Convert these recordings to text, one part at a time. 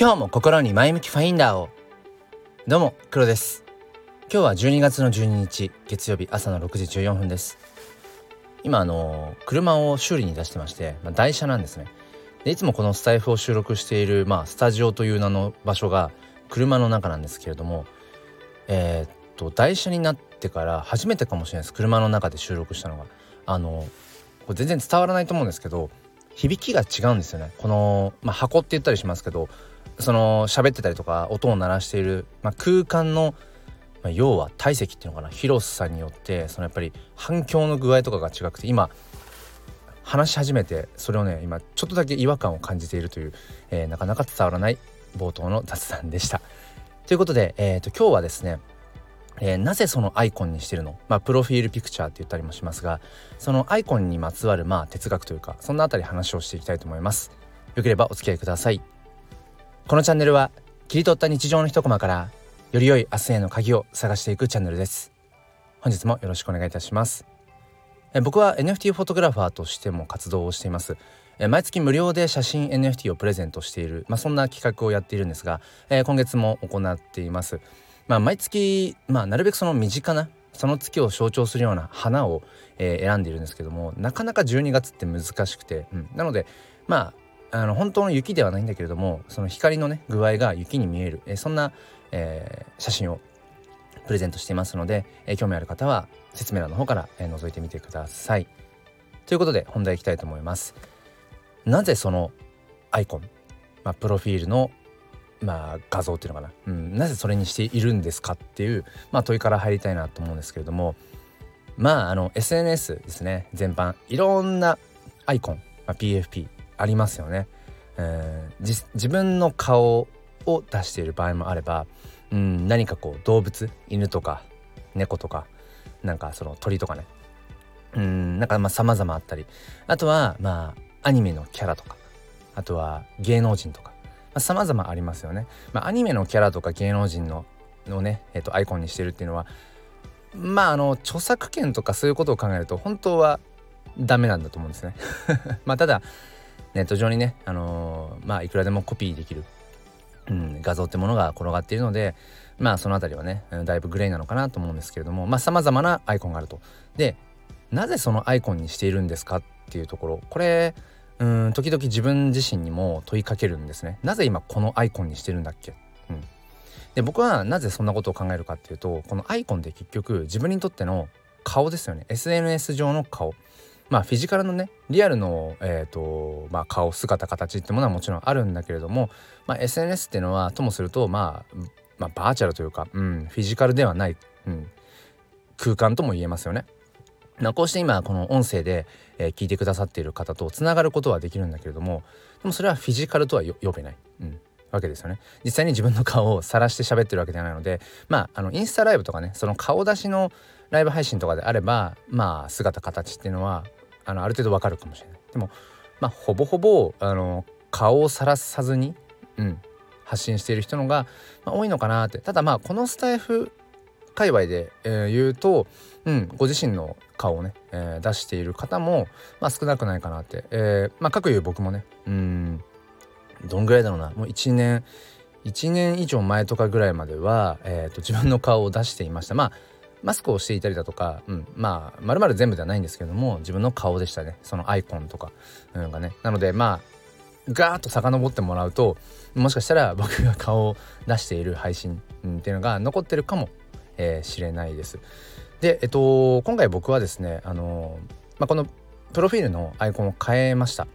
今日も心に前向きファインダーを。どうも黒です。今日は12月の12日月曜日朝の6時14分です。今あの車を修理に出してまして、まあ、台車なんですね。でいつもこのスタイフを収録している、まあ、スタジオという名の場所が車の中なんですけれどもえー、っと台車になってから初めてかもしれないです。車の中で収録したのが。あのこれ全然伝わらないと思うんですけど響きが違うんですよね。この、まあ、箱って言ったりしますけどその喋ってたりとか音を鳴らしている、まあ、空間の、まあ、要は体積っていうのかな広さによってそのやっぱり反響の具合とかが違くて今話し始めてそれをね今ちょっとだけ違和感を感じているという、えー、なかなか伝わらない冒頭の雑談でした。ということで、えーと、今日はですねえー、なぜそのアイコンにしてるの？まあプロフィールピクチャーって言ったりもしますがそのアイコンにまつわるまあ哲学というかそんなあたり話をしていきたいと思います。よければお付き合いください。このチャンネルは切り取った日常の一コマからより良い明日への鍵を探していくチャンネルです。本日もよろしくお願いいたします。え僕は NFT フォトグラファーとしても活動をしています。え毎月無料で写真 NFT をプレゼントしている、まあ、そんな企画をやっているんですが、えー、今月も行っています。まあ、毎月、まあ、なるべくその身近なその月を象徴するような花を、えー、選んでいるんですけどもなかなか12月って難しくて、うん、なのでまああの本当の雪ではないんだけれどもその光のね具合が雪に見える、え、そんな、えー、写真をプレゼントしていますので、えー、興味ある方は説明欄の方から、えー、覗いてみてください。ということで本題いきたいと思います。なぜそのアイコン、まあ、プロフィールのまあ、画像っていうのかな、うん、なぜそれにしているんですかっていう、まあ、問いから入りたいなと思うんですけれどもまああの SNS ですね全般いろんなアイコン、まあ、PFP ありますよね。えー、自分の顔を出している場合もあれば、うん、何かこう動物犬とか猫とかなんかその鳥とかねうんなんかまあ様々あったりあとはまあアニメのキャラとかあとは芸能人とかまあ、様々ありますよね。まあ、アニメのキャラとか芸能人ののね、えっと、アイコンにしてるっていうのはまああの著作権とかそういうことを考えると本当はダメなんだと思うんですね。まあただネット上にね、あのー、まあいくらでもコピーできる、うん、画像ってものが転がっているのでまあその辺りはねだいぶグレーなのかなと思うんですけれどもまあさまざまなアイコンがあると。でなぜそのアイコンにしているんですかっていうところ。これうん時々自分自身にも問いかけるんですね。なぜ今このアイコンにしてるんだっけ、うん、で僕はなぜそんなことを考えるかっていうとこのアイコンって結局自分にとっての顔ですよね。SNS 上の顔。まあフィジカルのねリアルの、えーとまあ、顔姿形ってものはもちろんあるんだけれども、まあ、SNS っていうのはともすると、まあ、まあバーチャルというか、うん、フィジカルではない、うん、空間とも言えますよね。まあこうして今この音声で、えー、聞いてくださっている方とつながることはできるんだけれどもでもそれはフィジカルとは呼べない、うん、わけですよね実際に自分の顔を晒して喋ってるわけではないのでまああのインスタライブとかねその顔出しのライブ配信とかであればまあ姿形っていうのはあのある程度わかるかもしれない。でもまあほぼほぼあの顔を晒さずに、うん、発信している人のが、まあ、多いのかなって。ただまあこのスタイフ界隈で、えー、言うと、うん、ご自身の顔をね、えー、出している方も、まあ、少なくないかなって、えー、まあ、各いう僕もねうんどんぐらいだろうな。もう1年1年以上前とかぐらいまでは、えーと、自分の顔を出していました。まあマスクをしていたりだとか、うん、まあまるまる全部ではないんですけども自分の顔でしたねそのアイコンとか、うん、がねなのでまあガーッと遡ってもらうともしかしたら僕が顔を出している配信、うん、っていうのが残ってるかもえー、れないです。で、えっと、今回僕はですね、あのまあ、このプロフィールのアイコンを変えました。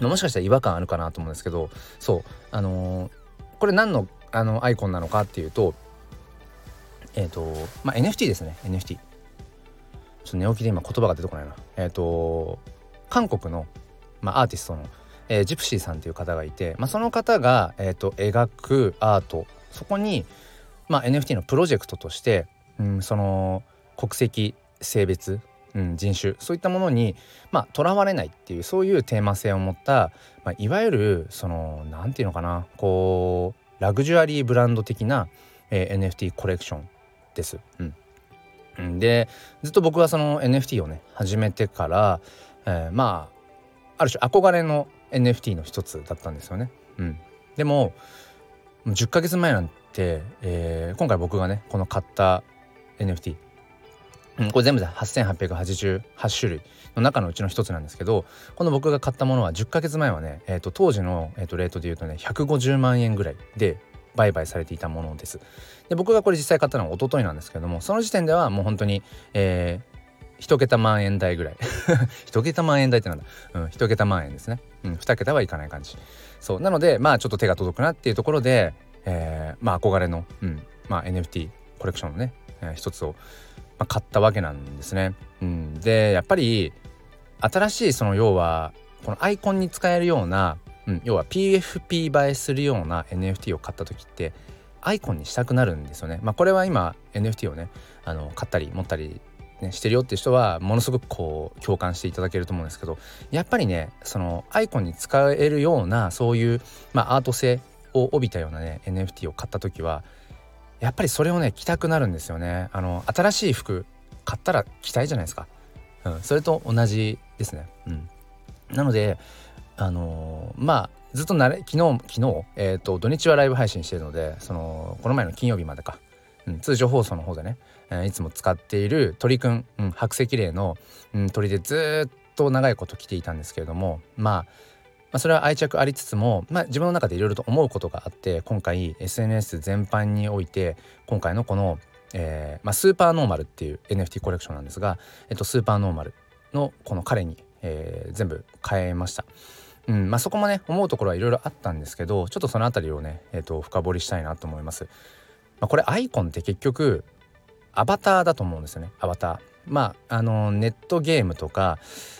もしかしたら違和感あるかなと思うんですけど、そう、あのこれ何のあのアイコンなのかっていうと、えっ、と、まあ、NFT ですね、NFT。ちょっと寝起きで今言葉が出てこないな。えっ、と、韓国の、まあ、アーティストの、えー、ジプシーさんという方がいて、まあ、その方が、えーと描くアートそこに、まあ、NFT のプロジェクトとして、うん、その国籍性別、うん、人種そういったものにまあとらわれないっていうそういうテーマ性を持った、まあ、いわゆるその何て言うのかなこうラグジュアリーブランド的な、えー、NFT コレクションです。うん、でずっと僕はその NFT をね始めてから、えー、まあある種憧れの NFT の一つだったんですよね。うん、でも10ヶ月前なんて、えー、今回僕がねこの買った NFT うん、これ全部で8888種類の中のうちの一つなんですけどこの僕が買ったものは10ヶ月前はね、えーと、当時の、えーと、レートで言うとね150万円ぐらいで売買されていたものです。で僕がこれ実際買ったのは一昨日なんですけどもその時点ではもう本当に、えー、1桁万円台ぐらい 1桁万円台ってなんだ？うん1桁万円ですねうん2桁はいかない感じそうなのでまあちょっと手が届くなっていうところで、えー、まあ憧れの、うんまあ、NFT コレクションのね、えー、一つをまあ、買ったわけなんですね。うん、でやっぱり新しいその要はこのアイコンに使えるような、うん、要は PFP 映えするような NFT を買った時ってアイコンにしたくなるんですよね。まあ、これは今 NFT をねあの買ったり持ったり、ね、してるよっていう人はものすごくこう共感していただけると思うんですけどやっぱりねそのアイコンに使えるようなそういう、まあ、アート性を帯びたようなね NFT を買った時はやっぱりそれをね着たくなるんですよね。あの新しい服買ったら着たいじゃないですか、うん、それと同じですね。うん。なのであのー、まあずっとなれ昨日昨日、えーと、土日はライブ配信してるのでそのこの前の金曜日までか、うん、通常放送の方でね、えー、いつも使っている鳥くん、うん、白石霊の、うん、鳥でずっと長いこと着ていたんですけれどもまあまあ、それは愛着ありつつも、まあ、自分の中でいろいろと思うことがあって今回 SNS 全般において今回のこの、えーまあ、スーパーノーマルっていう NFT コレクションなんですが、えっと、スーパーノーマルのこの彼に、えー、全部変えました。うんまあ、そこもね思うところはいろいろあったんですけどちょっとその辺りをね、えー、と深掘りしたいなと思います。まあ、これアイコンって結局アバターだと思うんですよねアバター。まああのネットゲームとか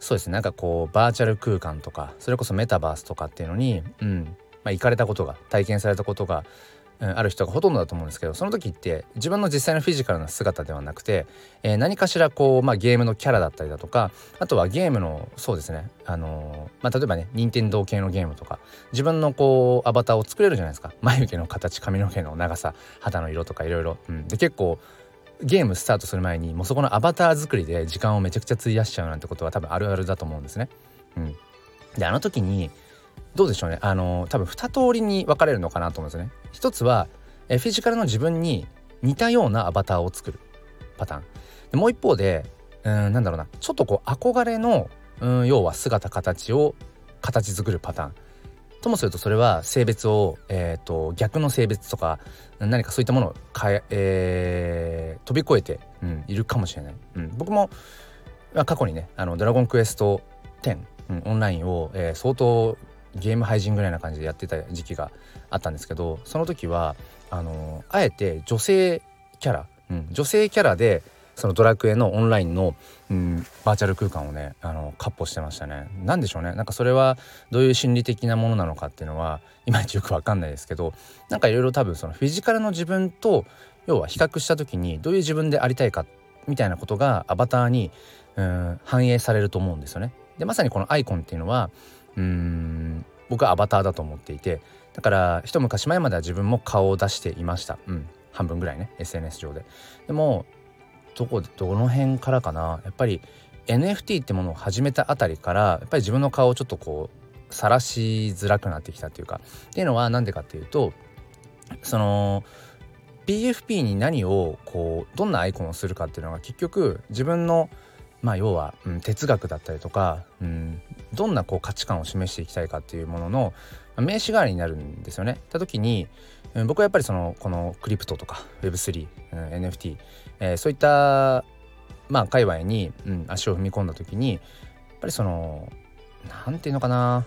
そうですねなんかこうバーチャル空間とかそれこそメタバースとかっていうのに、うんまあ、行かれたことが体験されたことが、うん、ある人がほとんどだと思うんですけどその時って自分の実際のフィジカルな姿ではなくて、えー、何かしらこう、まあ、ゲームのキャラだったりだとかあとはゲームのそうですねあのー、まあ、例えばね任天堂系のゲームとか自分のこうアバターを作れるじゃないですか眉毛の形髪の毛の長さ肌の色とかいろいろ。で結構ゲームスタートする前にもうそこのアバター作りで時間をめちゃくちゃ費やしちゃうなんてことは多分あるあるだと思うんですね。うん、であの時にどうでしょうねあの多分2通りに分かれるのかなと思うんですね。一つはえフィジカルの自分に似たようなアバターを作るパターン。でもう一方でうんなんだろうなちょっとこう憧れのうん要は姿形を形作るパターン。ともするとそれは性別を、えーと、逆の性別とか何かそういったものをかええー、飛び越えて、うん、いるかもしれない。うん、僕もまあ過去にね「あのドラゴンクエスト10」うん、オンラインを、えー、相当ゲーム配信ぐらいな感じでやってた時期があったんですけどその時はあのあえて女性キャラ、うん、女性キャラでそのドラクエのオンラインの、うん、バーチャル空間をねあのカッポしてましたね。何でしょうねなんかそれはどういう心理的なものなのかっていうのはいまいちよく分かんないですけどなんかいろいろ多分そのフィジカルの自分と要は比較した時にどういう自分でありたいかみたいなことがアバターにうん反映されると思うんですよね。でまさにこのアイコンっていうのはうん。僕はアバターだと思っていてだから一昔前までは自分も顔を出していました。うん。半分ぐらいね。SNS 上で。でもどこどの辺からかな。やっぱり NFT ってものを始めたあたりからやっぱり自分の顔をちょっとこう晒しづらくなってきたっていうか。っていうのは何でかっていうとその PFP に何をこうどんなアイコンをするかっていうのが結局自分のまあ要は、うん、哲学だったりとか、うん、どんなこう価値観を示していきたいかっていうものの名刺代わりになるんですよね。た時にうん僕はやっぱりそのこのクリプトとか Web3、うん、NFT、えー、そういったまあ界隈に、うん、足を踏み込んだ時にやっぱりその何て言うのかな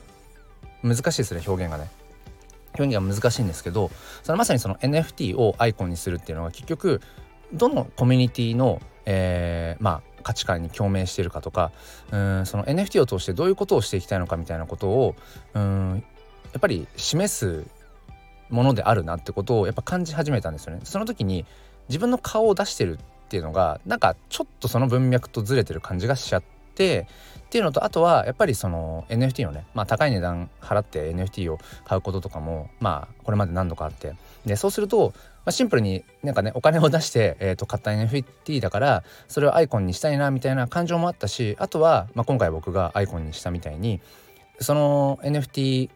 難しいですね表現がね。表現が難しいんですけどそのまさにその NFT をアイコンにするっていうのは結局どのコミュニティの、えー、まあ価値観に共鳴しているかとかうんその NFT を通してどういうことをしていきたいのかみたいなことをうんやっぱり示すものであるなってことをやっぱ感じ始めたんですよね。その時に自分の顔を出してるっていうのがなんかちょっとその文脈とずれてる感じがしちゃってっていうのとあとはやっぱりその NFT をね、まあ、高い値段払って NFT を買うこととかもまあこれまで何度かあってでそうすると、あ、シンプルになんかねお金を出して、えー、と買った NFT だからそれをアイコンにしたいなみたいな感情もあったしあとは、まあ、今回僕がアイコンにしたみたいにその NFT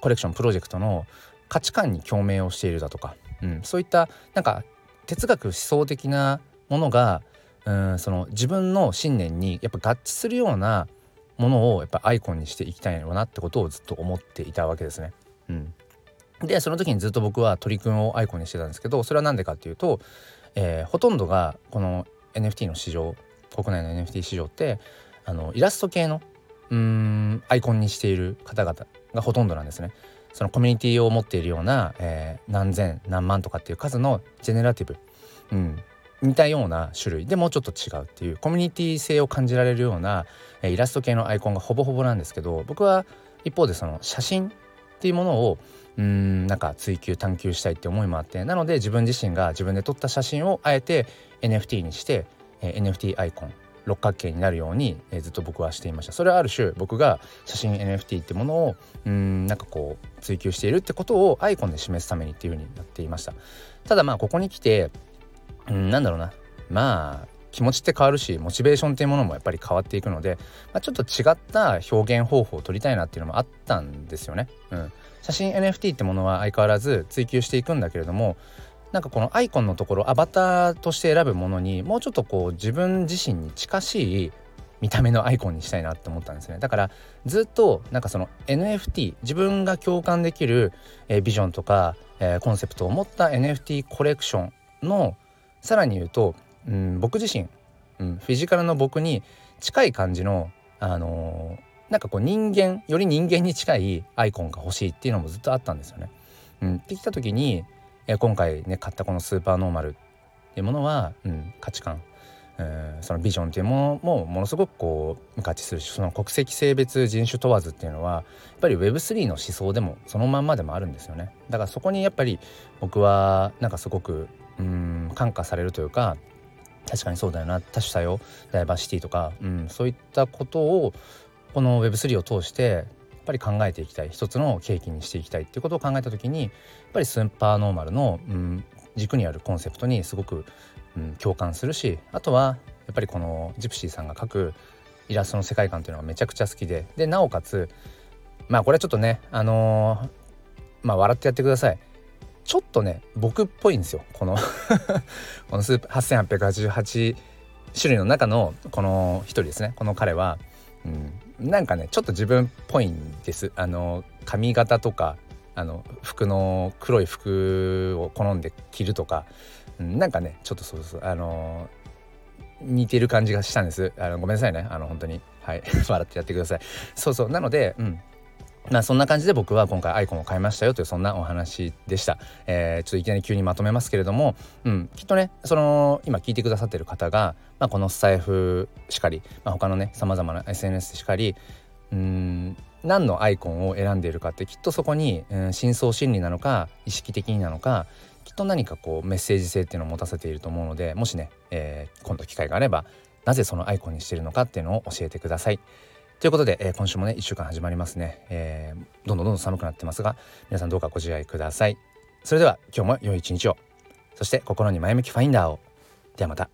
コレクションプロジェクトの価値観に共鳴をしているだとか、うん、そういったなんか哲学思想的なものがうんその自分の信念にやっぱ合致するようなものをやっぱアイコンにしていきたいのなってことをずっと思っていたわけですね。うん、でその時にずっと僕は鳥くんをアイコンにしてたんですけどそれは何でかっていうと、えー、ほとんどがこの NFT の市場国内の NFT 市場ってあのイラスト系のうんアイコンにしている方々がほとんどなんですね。そのコミュニティを持っているような、えー、何千何万とかっていう数のジェネラティブ、うん、似たような種類でもうちょっと違うっていうコミュニティ性を感じられるような、えー、イラスト系のアイコンがほぼほぼなんですけど僕は一方でその写真っていうものをうんなんか追求探求したいって思いもあってなので自分自身が自分で撮った写真をあえて NFT にして、えー、NFT アイコン六角形になるように、えー、ずっと僕はしていました。それはある種僕が写真 NFT ってものをうんなんかこう追求しているってことをアイコンで示すためにっていうふうになっていました。ただまあここに来てうんなんだろうな。まあ気持ちって変わるしモチベーションっていうものもやっぱり変わっていくので、まあ、ちょっと違った表現方法を取りたいなっていうのもあったんですよね。うん、写真 NFT ってものは相変わらず追求していくんだけれどもなんかこのアイコンのところアバターとして選ぶものにもうちょっとこう自分自身に近しい見た目のアイコンにしたいなって思ったんですねだからずっとなんかその NFT 自分が共感できる、えー、ビジョンとか、えー、コンセプトを持った NFT コレクションのさらに言うと、うん、僕自身、うん、フィジカルの僕に近い感じのあのー、なんかこう人間より人間に近いアイコンが欲しいっていうのもずっとあったんですよね。うん、ってきた時にえ、今回ね買ったこのスーパーノーマルっていうものは、うん、価値観、えー、そのビジョンっていうものもものすごくこう合致するしその国籍性別人種問わずっていうのはやっぱり Web3 の思想でもそのまんまでもあるんですよねだからそこにやっぱり僕はなんかすごくうん感化されるというか確かにそうだよな。多種多様。ダイバーシティとか、うん、そういったことをこの Web3 を通してやっぱり考えていきたい。一つの契機にしていきたいっていうことを考えた時にやっぱりスーパーノーマルの、うん、軸にあるコンセプトにすごく、うん、共感するしあとはやっぱりこのジプシーさんが描くイラストの世界観っていうのがめちゃくちゃ好きで。でなおかつまあこれはちょっとねあのー、まあ笑ってやってください。ちょっとね僕っぽいんですよ。この このスープ8888種類の中のこの一人ですね。この彼は、うん、なんかねちょっと自分っぽいんです。あの髪型とかあの服の黒い服を好んで着るとか、うん、なんかねちょっとそうそう。あの似てる感じがしたんです。あのごめんなさいね。あの本当に。はい。笑ってやってください。そうそう。なのでうん。まあそんな感じで僕は今回アイコンを変えましたよというそんなお話でした。えー、ちょっといきなり急にまとめますけれども、うん、きっとねその今聞いてくださってる方が、まあ、このスタイフしかり、まあ、他のねさまざまな SNS しかりうん何のアイコンを選んでいるかってきっとそこに、うん、深層心理なのか意識的になのかきっと何かこうメッセージ性っていうのを持たせていると思うのでもしね、えー、今度機会があればなぜそのアイコンにしてるのかっていうのを教えてください。ということで、えー、今週もね1週間始まりますね、えー、どんどんどんどん寒くなってますが皆さんどうかご自愛ください。それでは今日も良い一日を。そして心に前向きファインダーを。ではまた。